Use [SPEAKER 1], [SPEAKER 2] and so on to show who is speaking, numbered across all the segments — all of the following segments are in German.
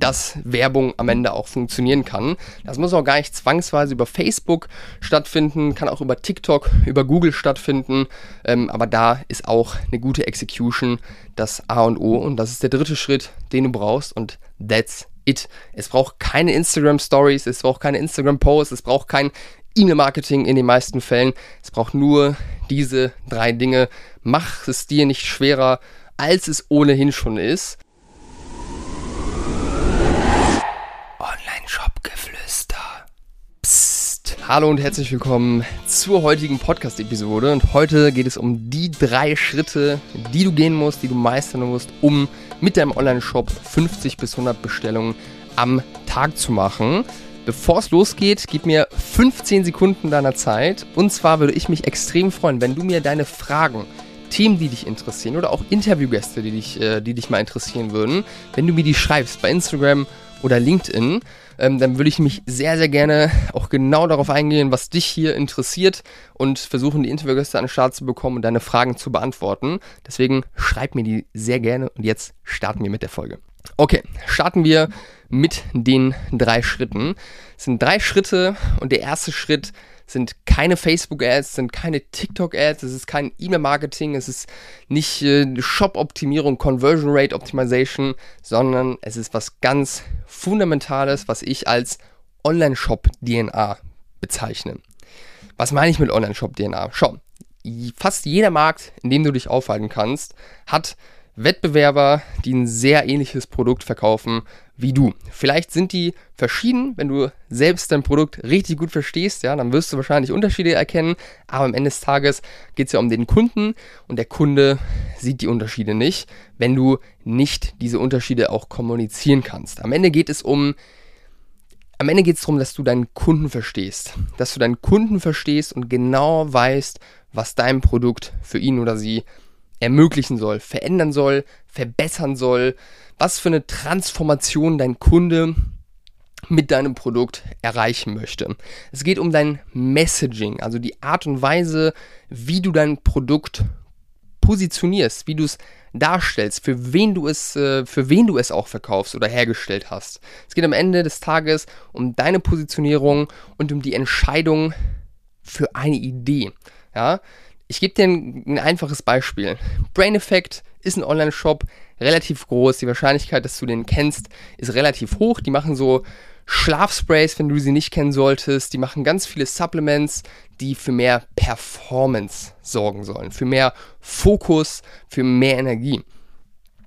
[SPEAKER 1] dass Werbung am Ende auch funktionieren kann. Das muss auch gar nicht zwangsweise über Facebook stattfinden, kann auch über TikTok, über Google stattfinden, ähm, aber da ist auch eine gute Execution das A und O und das ist der dritte Schritt, den du brauchst und that's it. Es braucht keine Instagram Stories, es braucht keine Instagram Posts, es braucht kein E-Mail-Marketing in den meisten Fällen. Es braucht nur diese drei Dinge. Mach es dir nicht schwerer, als es ohnehin schon ist. Online-Shop-Geflüster. Psst. Hallo und herzlich willkommen zur heutigen Podcast-Episode. Und heute geht es um die drei Schritte, die du gehen musst, die du meistern musst, um mit deinem Online-Shop 50 bis 100 Bestellungen am Tag zu machen. Bevor es losgeht, gib mir 15 Sekunden deiner Zeit. Und zwar würde ich mich extrem freuen, wenn du mir deine Fragen, Themen, die dich interessieren oder auch Interviewgäste, die dich, äh, die dich mal interessieren würden, wenn du mir die schreibst bei Instagram oder LinkedIn, ähm, dann würde ich mich sehr, sehr gerne auch genau darauf eingehen, was dich hier interessiert und versuchen, die Interviewgäste an den Start zu bekommen und deine Fragen zu beantworten. Deswegen schreib mir die sehr gerne und jetzt starten wir mit der Folge. Okay, starten wir mit den drei Schritten. Es sind drei Schritte und der erste Schritt sind keine Facebook-Ads, sind keine TikTok-Ads, es ist kein E-Mail-Marketing, es ist nicht äh, Shop-Optimierung, Conversion Rate Optimization, sondern es ist was ganz Fundamentales, was ich als Online-Shop-DNA bezeichne. Was meine ich mit Online-Shop-DNA? Schau, fast jeder Markt, in dem du dich aufhalten kannst, hat Wettbewerber, die ein sehr ähnliches Produkt verkaufen wie du. Vielleicht sind die verschieden, wenn du selbst dein Produkt richtig gut verstehst, ja, dann wirst du wahrscheinlich Unterschiede erkennen, aber am Ende des Tages geht es ja um den Kunden und der Kunde sieht die Unterschiede nicht, wenn du nicht diese Unterschiede auch kommunizieren kannst. Am Ende geht es um am Ende geht es darum, dass du deinen Kunden verstehst, dass du deinen Kunden verstehst und genau weißt, was dein Produkt für ihn oder sie ermöglichen soll, verändern soll, verbessern soll, was für eine Transformation dein Kunde mit deinem Produkt erreichen möchte. Es geht um dein Messaging, also die Art und Weise, wie du dein Produkt positionierst, wie du es darstellst, für wen du es, äh, für wen du es auch verkaufst oder hergestellt hast. Es geht am Ende des Tages um deine Positionierung und um die Entscheidung für eine Idee. Ja, ich gebe dir ein, ein, einfaches Beispiel. Brain Effect ist ein Online-Shop, relativ groß. Die Wahrscheinlichkeit, dass du den kennst, ist relativ hoch. Die machen so Schlafsprays, wenn du sie nicht kennen solltest. Die machen ganz viele Supplements, die für mehr Performance sorgen sollen, für mehr Fokus, für mehr Energie.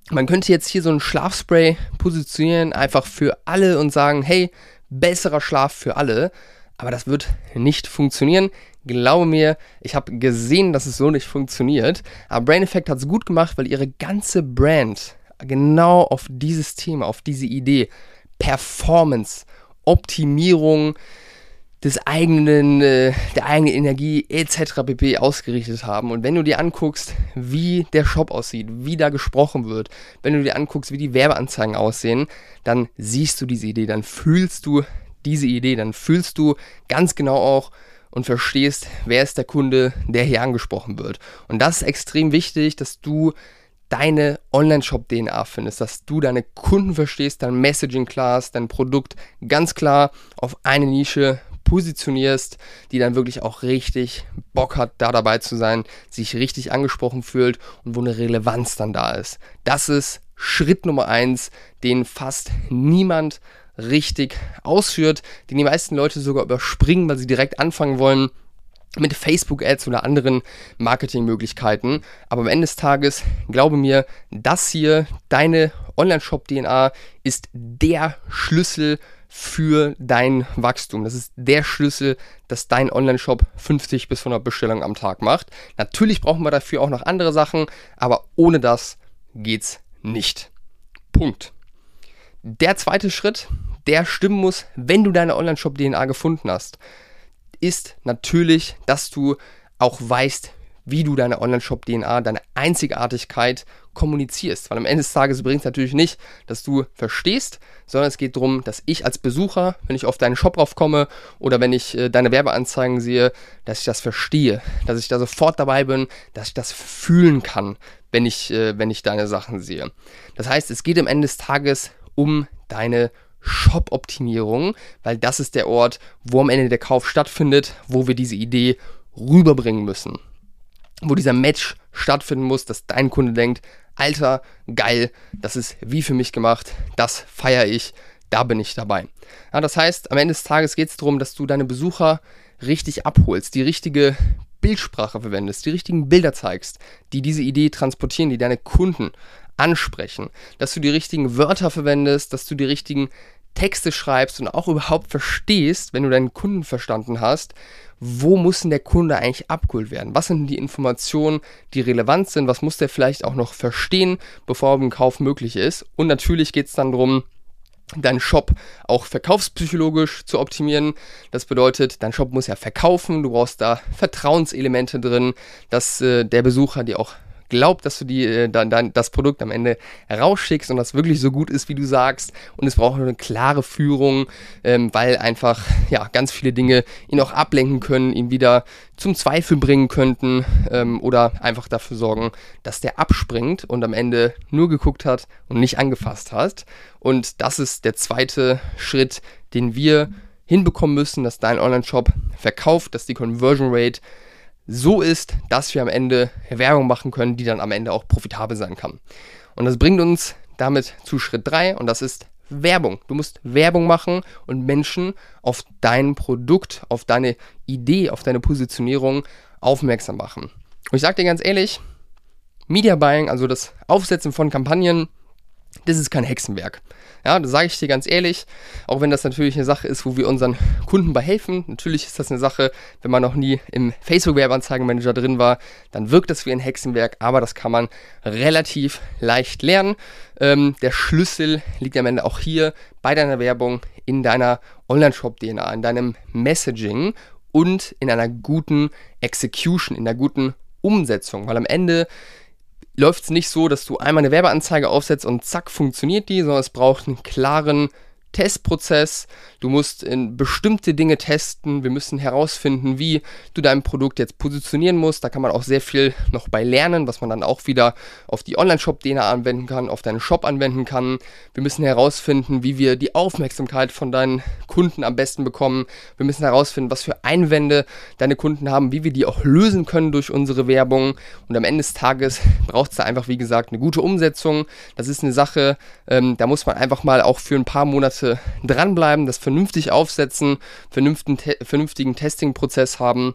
[SPEAKER 1] Man könnte jetzt hier so ein Schlafspray positionieren, einfach für alle und sagen, hey, besserer Schlaf für alle. Aber das wird nicht funktionieren. Glaube mir, ich habe gesehen, dass es so nicht funktioniert. Aber Brain Effect hat es gut gemacht, weil ihre ganze Brand genau auf dieses Thema, auf diese Idee, Performance, Optimierung des eigenen, äh, der eigenen Energie etc. pp. ausgerichtet haben. Und wenn du dir anguckst, wie der Shop aussieht, wie da gesprochen wird, wenn du dir anguckst, wie die Werbeanzeigen aussehen, dann siehst du diese Idee, dann fühlst du diese Idee, dann fühlst du ganz genau auch, und verstehst, wer ist der Kunde, der hier angesprochen wird. Und das ist extrem wichtig, dass du deine Online-Shop-DNA findest, dass du deine Kunden verstehst, dein Messaging klar ist, dein Produkt ganz klar auf eine Nische positionierst, die dann wirklich auch richtig Bock hat, da dabei zu sein, sich richtig angesprochen fühlt und wo eine Relevanz dann da ist. Das ist Schritt Nummer eins, den fast niemand richtig ausführt, den die meisten Leute sogar überspringen, weil sie direkt anfangen wollen mit Facebook-Ads oder anderen Marketingmöglichkeiten. Aber am Ende des Tages, glaube mir, das hier, deine Online-Shop-DNA, ist der Schlüssel für dein Wachstum. Das ist der Schlüssel, dass dein Online-Shop 50 bis 100 Bestellungen am Tag macht. Natürlich brauchen wir dafür auch noch andere Sachen, aber ohne das geht's nicht. Punkt. Der zweite Schritt, der stimmen muss, wenn du deine Online-Shop-DNA gefunden hast, ist natürlich, dass du auch weißt, wie du deine Online-Shop-DNA, deine Einzigartigkeit kommunizierst. Weil am Ende des Tages bringt es natürlich nicht, dass du verstehst, sondern es geht darum, dass ich als Besucher, wenn ich auf deinen Shop raufkomme oder wenn ich äh, deine Werbeanzeigen sehe, dass ich das verstehe, dass ich da sofort dabei bin, dass ich das fühlen kann, wenn ich, äh, wenn ich deine Sachen sehe. Das heißt, es geht am Ende des Tages um deine Shop-Optimierung, weil das ist der Ort, wo am Ende der Kauf stattfindet, wo wir diese Idee rüberbringen müssen. Wo dieser Match stattfinden muss, dass dein Kunde denkt, Alter, geil, das ist wie für mich gemacht, das feiere ich, da bin ich dabei. Ja, das heißt, am Ende des Tages geht es darum, dass du deine Besucher richtig abholst, die richtige Bildsprache verwendest, die richtigen Bilder zeigst, die diese Idee transportieren, die deine Kunden ansprechen, dass du die richtigen Wörter verwendest, dass du die richtigen Texte schreibst und auch überhaupt verstehst, wenn du deinen Kunden verstanden hast, wo muss denn der Kunde eigentlich abgeholt werden? Was sind die Informationen, die relevant sind? Was muss der vielleicht auch noch verstehen, bevor ein Kauf möglich ist? Und natürlich geht es dann darum, deinen Shop auch verkaufspsychologisch zu optimieren. Das bedeutet, dein Shop muss ja verkaufen, du brauchst da Vertrauenselemente drin, dass äh, der Besucher dir auch glaubt, dass du die, äh, dann, dann das Produkt am Ende rausschickst und das wirklich so gut ist, wie du sagst. Und es braucht eine klare Führung, ähm, weil einfach ja ganz viele Dinge ihn auch ablenken können, ihn wieder zum Zweifel bringen könnten ähm, oder einfach dafür sorgen, dass der abspringt und am Ende nur geguckt hat und nicht angefasst hat. Und das ist der zweite Schritt, den wir hinbekommen müssen, dass dein Online-Shop verkauft, dass die Conversion Rate so ist, dass wir am Ende Werbung machen können, die dann am Ende auch profitabel sein kann. Und das bringt uns damit zu Schritt 3 und das ist Werbung. Du musst Werbung machen und Menschen auf dein Produkt, auf deine Idee, auf deine Positionierung aufmerksam machen. Und ich sage dir ganz ehrlich, Media Buying, also das Aufsetzen von Kampagnen, das ist kein Hexenwerk. Ja, das sage ich dir ganz ehrlich, auch wenn das natürlich eine Sache ist, wo wir unseren Kunden bei helfen. Natürlich ist das eine Sache, wenn man noch nie im Facebook-Werbeanzeigenmanager drin war, dann wirkt das wie ein Hexenwerk, aber das kann man relativ leicht lernen. Ähm, der Schlüssel liegt am Ende auch hier bei deiner Werbung, in deiner Online-Shop-DNA, in deinem Messaging und in einer guten Execution, in einer guten Umsetzung, weil am Ende läuft es nicht so, dass du einmal eine Werbeanzeige aufsetzt und zack, funktioniert die, sondern es braucht einen klaren Testprozess. Du musst in bestimmte Dinge testen. Wir müssen herausfinden, wie du dein Produkt jetzt positionieren musst. Da kann man auch sehr viel noch bei lernen, was man dann auch wieder auf die Online-Shop-DNA anwenden kann, auf deinen Shop anwenden kann. Wir müssen herausfinden, wie wir die Aufmerksamkeit von deinen Kunden am besten bekommen. Wir müssen herausfinden, was für Einwände deine Kunden haben, wie wir die auch lösen können durch unsere Werbung. Und am Ende des Tages braucht es da einfach, wie gesagt, eine gute Umsetzung. Das ist eine Sache, ähm, da muss man einfach mal auch für ein paar Monate dranbleiben, das vernünftig aufsetzen, vernünftigen, te vernünftigen Testing-Prozess haben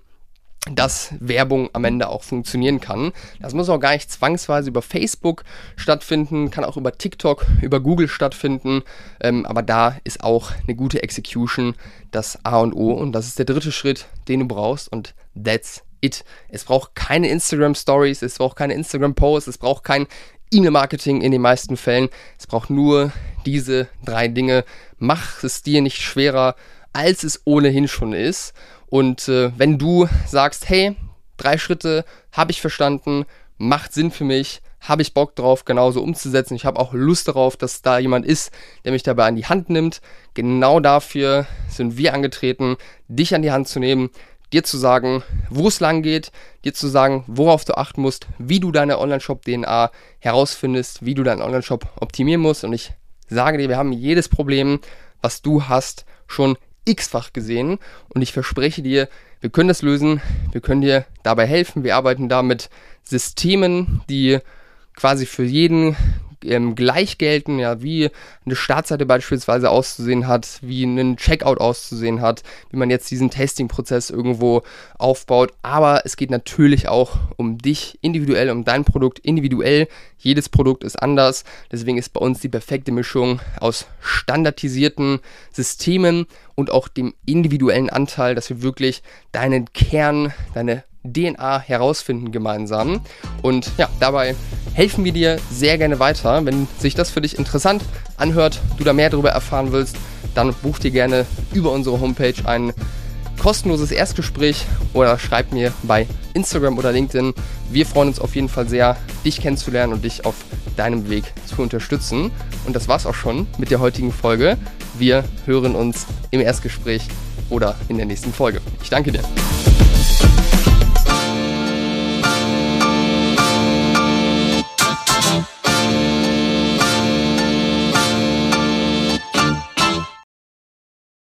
[SPEAKER 1] dass Werbung am Ende auch funktionieren kann. Das muss auch gar nicht zwangsweise über Facebook stattfinden, kann auch über TikTok, über Google stattfinden, ähm, aber da ist auch eine gute Execution das A und O und das ist der dritte Schritt, den du brauchst und that's it. Es braucht keine Instagram Stories, es braucht keine Instagram Posts, es braucht kein E-Mail-Marketing in den meisten Fällen. Es braucht nur diese drei Dinge. Mach es dir nicht schwerer, als es ohnehin schon ist. Und äh, wenn du sagst, hey, drei Schritte habe ich verstanden, macht Sinn für mich, habe ich Bock drauf, genauso umzusetzen. Ich habe auch Lust darauf, dass da jemand ist, der mich dabei an die Hand nimmt. Genau dafür sind wir angetreten, dich an die Hand zu nehmen, dir zu sagen, wo es lang geht, dir zu sagen, worauf du achten musst, wie du deine Online-Shop-DNA herausfindest, wie du deinen Online-Shop optimieren musst. Und ich sage dir, wir haben jedes Problem, was du hast, schon x-fach gesehen. Und ich verspreche dir, wir können das lösen, wir können dir dabei helfen. Wir arbeiten da mit Systemen, die quasi für jeden ähm, gleich gelten, ja, wie eine Startseite beispielsweise auszusehen hat, wie ein Checkout auszusehen hat, wie man jetzt diesen Testing-Prozess irgendwo aufbaut. Aber es geht natürlich auch um dich individuell, um dein Produkt individuell. Jedes Produkt ist anders. Deswegen ist bei uns die perfekte Mischung aus standardisierten Systemen und auch dem individuellen Anteil, dass wir wirklich deinen Kern, deine DNA herausfinden gemeinsam. Und ja, dabei helfen wir dir sehr gerne weiter. Wenn sich das für dich interessant anhört, du da mehr darüber erfahren willst, dann buch dir gerne über unsere Homepage ein kostenloses Erstgespräch oder schreib mir bei Instagram oder LinkedIn. Wir freuen uns auf jeden Fall sehr, dich kennenzulernen und dich auf deinem Weg zu unterstützen. Und das war's auch schon mit der heutigen Folge. Wir hören uns im Erstgespräch oder in der nächsten Folge. Ich danke dir.